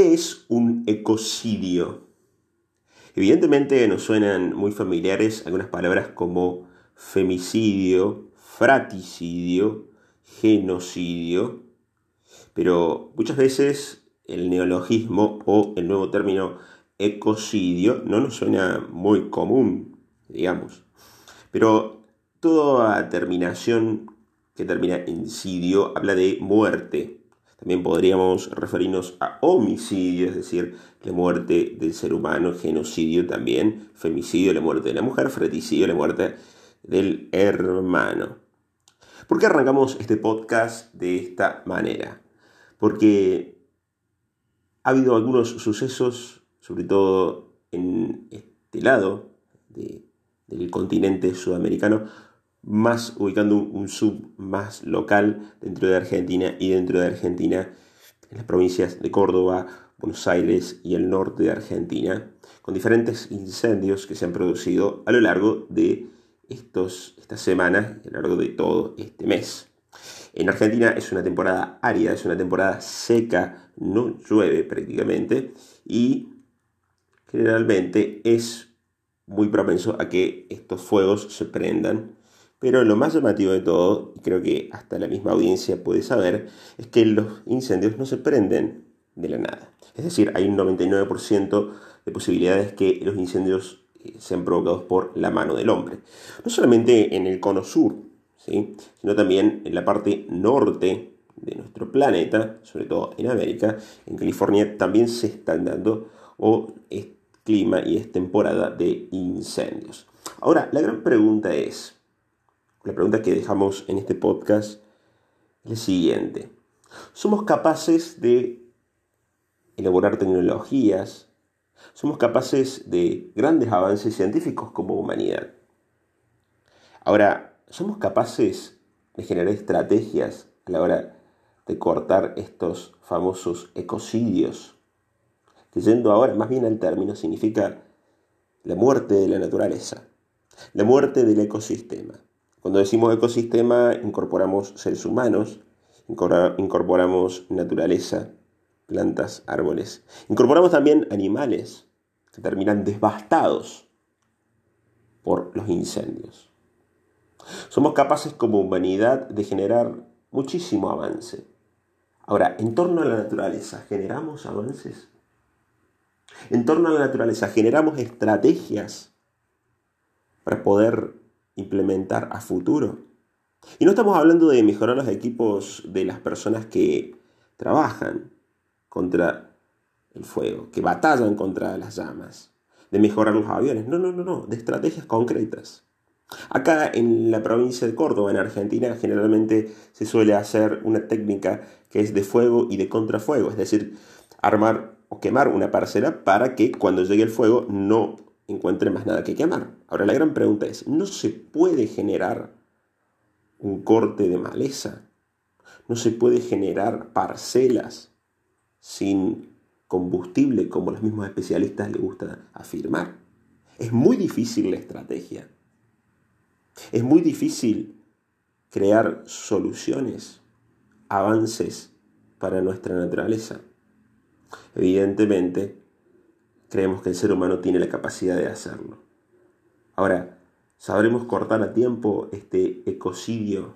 ¿Qué es un ecocidio? Evidentemente nos suenan muy familiares algunas palabras como femicidio, fraticidio, genocidio, pero muchas veces el neologismo o el nuevo término ecocidio no nos suena muy común, digamos. Pero toda terminación que termina en sidio habla de muerte, también podríamos referirnos a homicidio, es decir, la muerte del ser humano, genocidio también, femicidio, la muerte de la mujer, fraticidio, la muerte del hermano. ¿Por qué arrancamos este podcast de esta manera? Porque ha habido algunos sucesos, sobre todo en este lado del continente sudamericano, más ubicando un, sub más local dentro de Argentina y dentro de Argentina en las provincias de Córdoba, Buenos Aires y el norte de Argentina, con diferentes incendios que se han producido a lo largo de estos, estas semanas, a lo largo de todo este mes. En Argentina es una temporada árida, es una temporada seca, no llueve prácticamente y generalmente es muy propenso a que estos fuegos se prendan pero lo más llamativo de todo, y creo que hasta la misma audiencia puede saber, es que los incendios no se prenden de la nada. Es decir, hay un 99% de posibilidades que los incendios eh, sean provocados por la mano del hombre. No solamente en el cono sur, ¿sí? sino también en la parte norte de nuestro planeta, sobre todo en América, en California también se están dando o es clima y es temporada de incendios. Ahora, la gran pregunta es, la pregunta que dejamos en este podcast es la siguiente. ¿Somos capaces de elaborar tecnologías? ¿Somos capaces de grandes avances científicos como humanidad? Ahora, ¿somos capaces de generar estrategias a la hora de cortar estos famosos ecocidios? Que yendo ahora más bien al término significa la muerte de la naturaleza, la muerte del ecosistema. Cuando decimos ecosistema, incorporamos seres humanos, incorporamos naturaleza, plantas, árboles. Incorporamos también animales que terminan devastados por los incendios. Somos capaces como humanidad de generar muchísimo avance. Ahora, en torno a la naturaleza, ¿generamos avances? En torno a la naturaleza, ¿generamos estrategias para poder implementar a futuro. Y no estamos hablando de mejorar los equipos de las personas que trabajan contra el fuego, que batallan contra las llamas, de mejorar los aviones, no, no, no, no, de estrategias concretas. Acá en la provincia de Córdoba, en Argentina, generalmente se suele hacer una técnica que es de fuego y de contrafuego, es decir, armar o quemar una parcela para que cuando llegue el fuego no encuentre más nada que quemar. Ahora la gran pregunta es, ¿no se puede generar un corte de maleza? ¿No se puede generar parcelas sin combustible como los mismos especialistas les gusta afirmar? Es muy difícil la estrategia. Es muy difícil crear soluciones, avances para nuestra naturaleza. Evidentemente, creemos que el ser humano tiene la capacidad de hacerlo. Ahora, ¿sabremos cortar a tiempo este ecocidio